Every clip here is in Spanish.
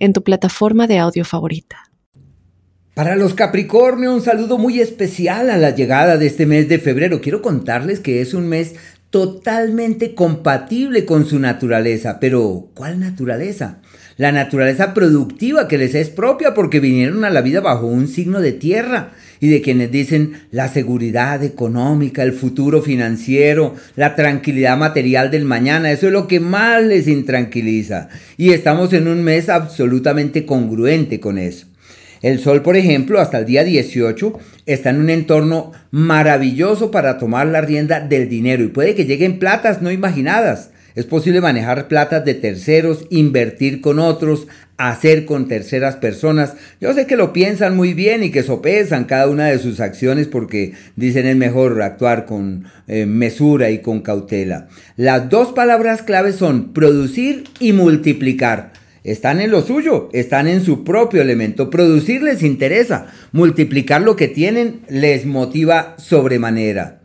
en tu plataforma de audio favorita. Para los Capricornio, un saludo muy especial a la llegada de este mes de febrero. Quiero contarles que es un mes totalmente compatible con su naturaleza. Pero, ¿cuál naturaleza? La naturaleza productiva que les es propia porque vinieron a la vida bajo un signo de tierra y de quienes dicen la seguridad económica, el futuro financiero, la tranquilidad material del mañana. Eso es lo que más les intranquiliza. Y estamos en un mes absolutamente congruente con eso. El Sol, por ejemplo, hasta el día 18 está en un entorno maravilloso para tomar la rienda del dinero y puede que lleguen platas no imaginadas. Es posible manejar platas de terceros, invertir con otros, hacer con terceras personas. Yo sé que lo piensan muy bien y que sopesan cada una de sus acciones porque dicen es mejor actuar con eh, mesura y con cautela. Las dos palabras claves son producir y multiplicar. Están en lo suyo, están en su propio elemento. Producir les interesa, multiplicar lo que tienen les motiva sobremanera.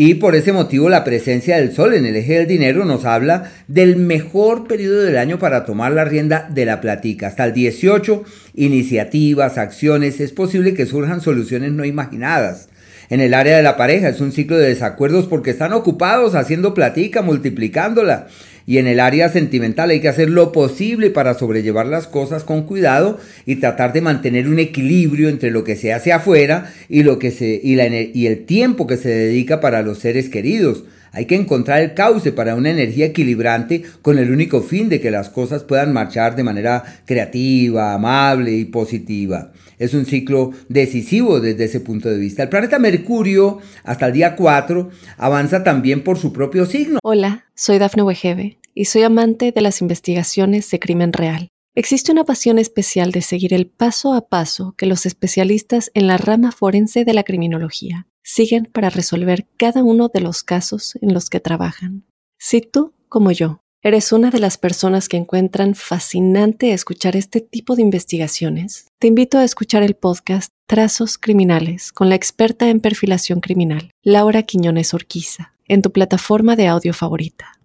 Y por ese motivo la presencia del Sol en el eje del dinero nos habla del mejor periodo del año para tomar la rienda de la platica. Hasta el 18, iniciativas, acciones, es posible que surjan soluciones no imaginadas. En el área de la pareja es un ciclo de desacuerdos porque están ocupados haciendo platica, multiplicándola. Y en el área sentimental hay que hacer lo posible para sobrellevar las cosas con cuidado y tratar de mantener un equilibrio entre lo que se hace afuera y, lo que se, y, la, y el tiempo que se dedica para los seres queridos. Hay que encontrar el cauce para una energía equilibrante con el único fin de que las cosas puedan marchar de manera creativa, amable y positiva. Es un ciclo decisivo desde ese punto de vista. El planeta Mercurio, hasta el día 4, avanza también por su propio signo. Hola, soy Dafne Wegebe y soy amante de las investigaciones de crimen real. Existe una pasión especial de seguir el paso a paso que los especialistas en la rama forense de la criminología siguen para resolver cada uno de los casos en los que trabajan. Si tú, como yo, eres una de las personas que encuentran fascinante escuchar este tipo de investigaciones, te invito a escuchar el podcast Trazos Criminales con la experta en perfilación criminal, Laura Quiñones Orquiza, en tu plataforma de audio favorita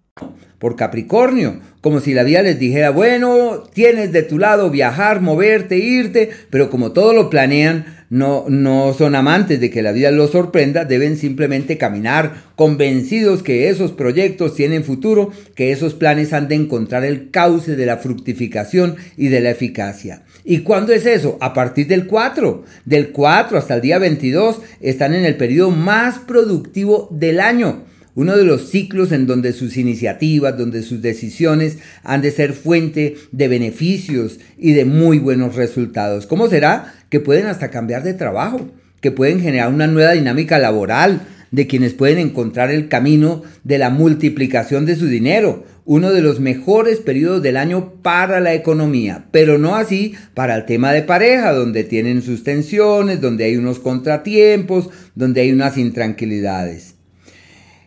por Capricornio, como si la vida les dijera, bueno, tienes de tu lado viajar, moverte, irte, pero como todo lo planean, no, no son amantes de que la vida los sorprenda, deben simplemente caminar convencidos que esos proyectos tienen futuro, que esos planes han de encontrar el cauce de la fructificación y de la eficacia. ¿Y cuándo es eso? A partir del 4. Del 4 hasta el día 22 están en el periodo más productivo del año uno de los ciclos en donde sus iniciativas, donde sus decisiones han de ser fuente de beneficios y de muy buenos resultados. ¿Cómo será? Que pueden hasta cambiar de trabajo, que pueden generar una nueva dinámica laboral, de quienes pueden encontrar el camino de la multiplicación de su dinero, uno de los mejores periodos del año para la economía, pero no así para el tema de pareja, donde tienen sus tensiones, donde hay unos contratiempos, donde hay unas intranquilidades.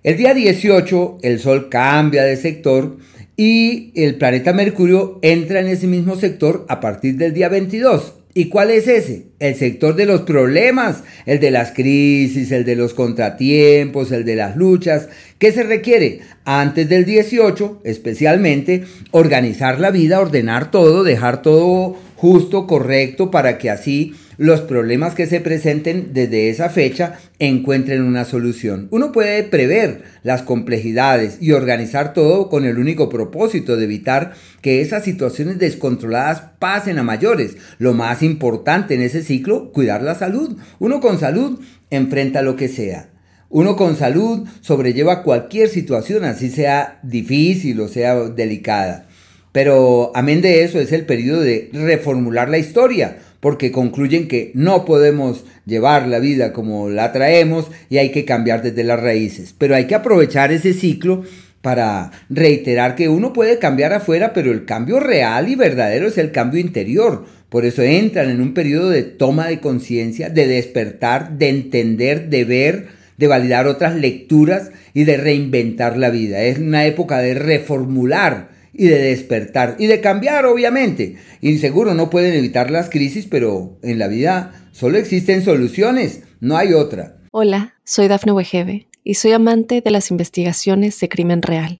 El día 18 el Sol cambia de sector y el planeta Mercurio entra en ese mismo sector a partir del día 22. ¿Y cuál es ese? El sector de los problemas, el de las crisis, el de los contratiempos, el de las luchas. ¿Qué se requiere? Antes del 18, especialmente, organizar la vida, ordenar todo, dejar todo justo, correcto, para que así los problemas que se presenten desde esa fecha encuentren una solución. Uno puede prever las complejidades y organizar todo con el único propósito de evitar que esas situaciones descontroladas pasen a mayores. Lo más importante en ese ciclo, cuidar la salud. Uno con salud enfrenta lo que sea. Uno con salud sobrelleva cualquier situación, así sea difícil o sea delicada. Pero amén de eso es el periodo de reformular la historia, porque concluyen que no podemos llevar la vida como la traemos y hay que cambiar desde las raíces. Pero hay que aprovechar ese ciclo para reiterar que uno puede cambiar afuera, pero el cambio real y verdadero es el cambio interior, Por eso entran en un periodo de toma de conciencia, de despertar, de entender, de ver, de validar otras lecturas y de reinventar la vida. Es una época de reformular y de despertar y de cambiar, obviamente. Y seguro no pueden evitar las crisis, pero en la vida solo existen soluciones, no hay otra. Hola, soy Dafne Wegebe y soy amante de las investigaciones de crimen real.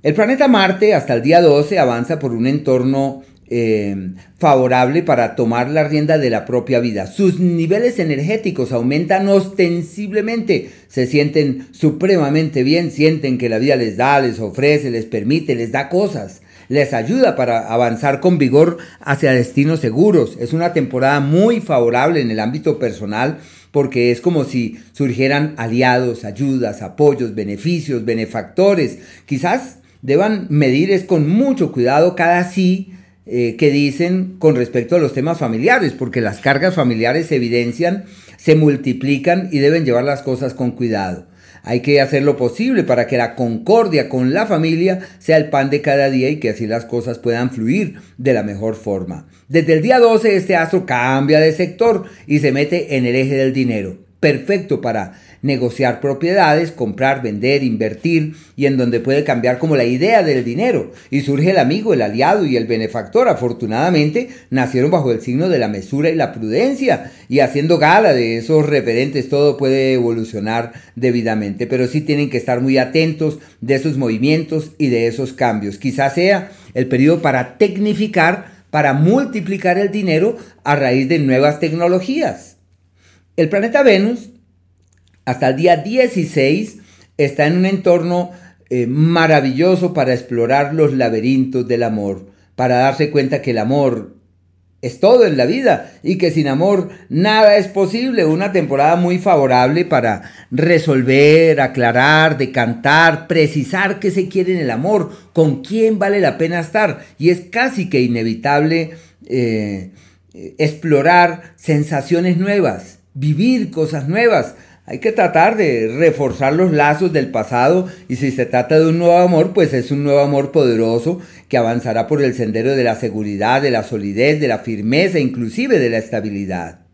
El planeta Marte hasta el día 12 avanza por un entorno eh, favorable para tomar la rienda de la propia vida. Sus niveles energéticos aumentan ostensiblemente, se sienten supremamente bien, sienten que la vida les da, les ofrece, les permite, les da cosas, les ayuda para avanzar con vigor hacia destinos seguros. Es una temporada muy favorable en el ámbito personal porque es como si surgieran aliados, ayudas, apoyos, beneficios, benefactores. Quizás deban medir es con mucho cuidado cada sí eh, que dicen con respecto a los temas familiares, porque las cargas familiares se evidencian, se multiplican y deben llevar las cosas con cuidado. Hay que hacer lo posible para que la concordia con la familia sea el pan de cada día y que así las cosas puedan fluir de la mejor forma. Desde el día 12 este astro cambia de sector y se mete en el eje del dinero. Perfecto para negociar propiedades, comprar, vender, invertir y en donde puede cambiar como la idea del dinero. Y surge el amigo, el aliado y el benefactor. Afortunadamente nacieron bajo el signo de la mesura y la prudencia y haciendo gala de esos referentes todo puede evolucionar debidamente. Pero sí tienen que estar muy atentos de esos movimientos y de esos cambios. Quizás sea el periodo para tecnificar, para multiplicar el dinero a raíz de nuevas tecnologías. El planeta Venus hasta el día 16 está en un entorno eh, maravilloso para explorar los laberintos del amor, para darse cuenta que el amor es todo en la vida y que sin amor nada es posible. Una temporada muy favorable para resolver, aclarar, decantar, precisar qué se quiere en el amor, con quién vale la pena estar. Y es casi que inevitable eh, explorar sensaciones nuevas, vivir cosas nuevas. Hay que tratar de reforzar los lazos del pasado y si se trata de un nuevo amor, pues es un nuevo amor poderoso que avanzará por el sendero de la seguridad, de la solidez, de la firmeza, inclusive de la estabilidad.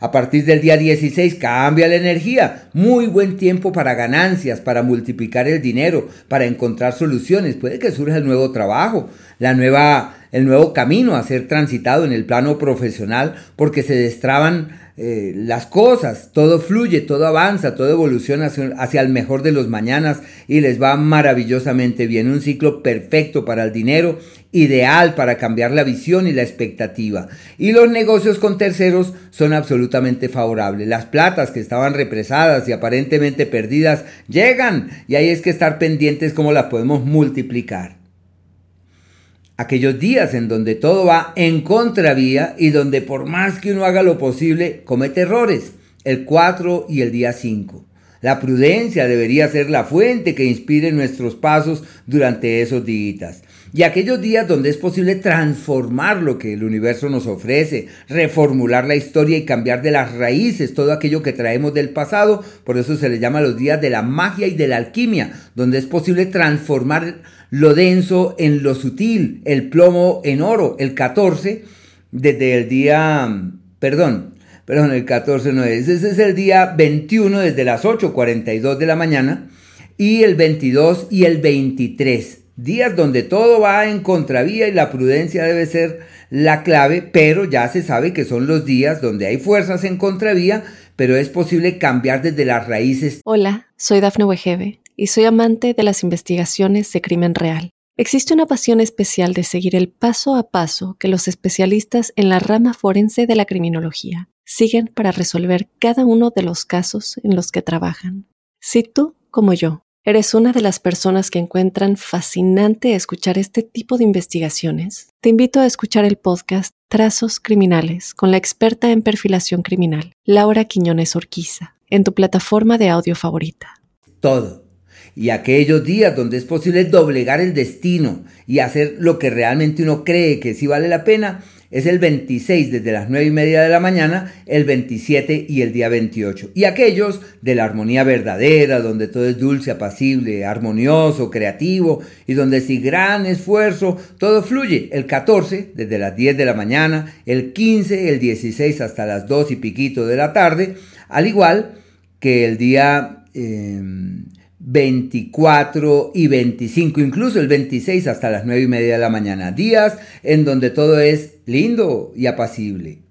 A partir del día 16 cambia la energía. Muy buen tiempo para ganancias, para multiplicar el dinero, para encontrar soluciones. Puede que surja el nuevo trabajo, la nueva, el nuevo camino a ser transitado en el plano profesional, porque se destraban eh, las cosas, todo fluye, todo avanza, todo evoluciona hacia, el mejor de los mañanas y les va maravillosamente bien. Un ciclo perfecto para el dinero, ideal para cambiar la visión y la expectativa. Y los negocios con terceros son absolutamente favorables. Las platas que estaban represadas y aparentemente perdidas llegan y ahí es que estar pendientes cómo las podemos multiplicar aquellos días en donde todo va en contravía y donde por más que uno haga lo posible, comete errores, el 4 y el día 5. La prudencia debería ser la fuente que inspire nuestros pasos durante esos días. Y aquellos días donde es posible transformar lo que el universo nos ofrece, reformular la historia y cambiar de las raíces todo aquello que traemos del pasado, por eso se les llama los días de la magia y de la alquimia, donde es posible transformar lo denso en lo sutil, el plomo en oro, el 14, desde el día, perdón, perdón, el 14 no es, ese es el día 21 desde las 8.42 de la mañana y el 22 y el 23 días donde todo va en contravía y la prudencia debe ser la clave, pero ya se sabe que son los días donde hay fuerzas en contravía, pero es posible cambiar desde las raíces. Hola, soy Dafne Wegebe y soy amante de las investigaciones de crimen real. Existe una pasión especial de seguir el paso a paso que los especialistas en la rama forense de la criminología siguen para resolver cada uno de los casos en los que trabajan. Si tú, como yo, ¿Eres una de las personas que encuentran fascinante escuchar este tipo de investigaciones? Te invito a escuchar el podcast Trazos Criminales con la experta en perfilación criminal, Laura Quiñones Orquiza, en tu plataforma de audio favorita. Todo. Y aquellos días donde es posible doblegar el destino y hacer lo que realmente uno cree que sí vale la pena, es el 26 desde las 9 y media de la mañana, el 27 y el día 28. Y aquellos de la armonía verdadera, donde todo es dulce, apacible, armonioso, creativo y donde sin gran esfuerzo todo fluye, el 14 desde las 10 de la mañana, el 15, el 16 hasta las 2 y piquito de la tarde, al igual que el día... Eh, 24 y 25, incluso el 26 hasta las 9 y media de la mañana. Días en donde todo es lindo y apacible.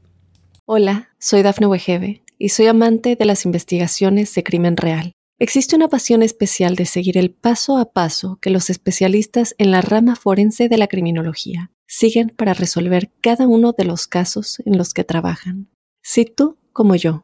Hola, soy Dafne Wegebe y soy amante de las investigaciones de crimen real. Existe una pasión especial de seguir el paso a paso que los especialistas en la rama forense de la criminología siguen para resolver cada uno de los casos en los que trabajan. Si tú, como yo,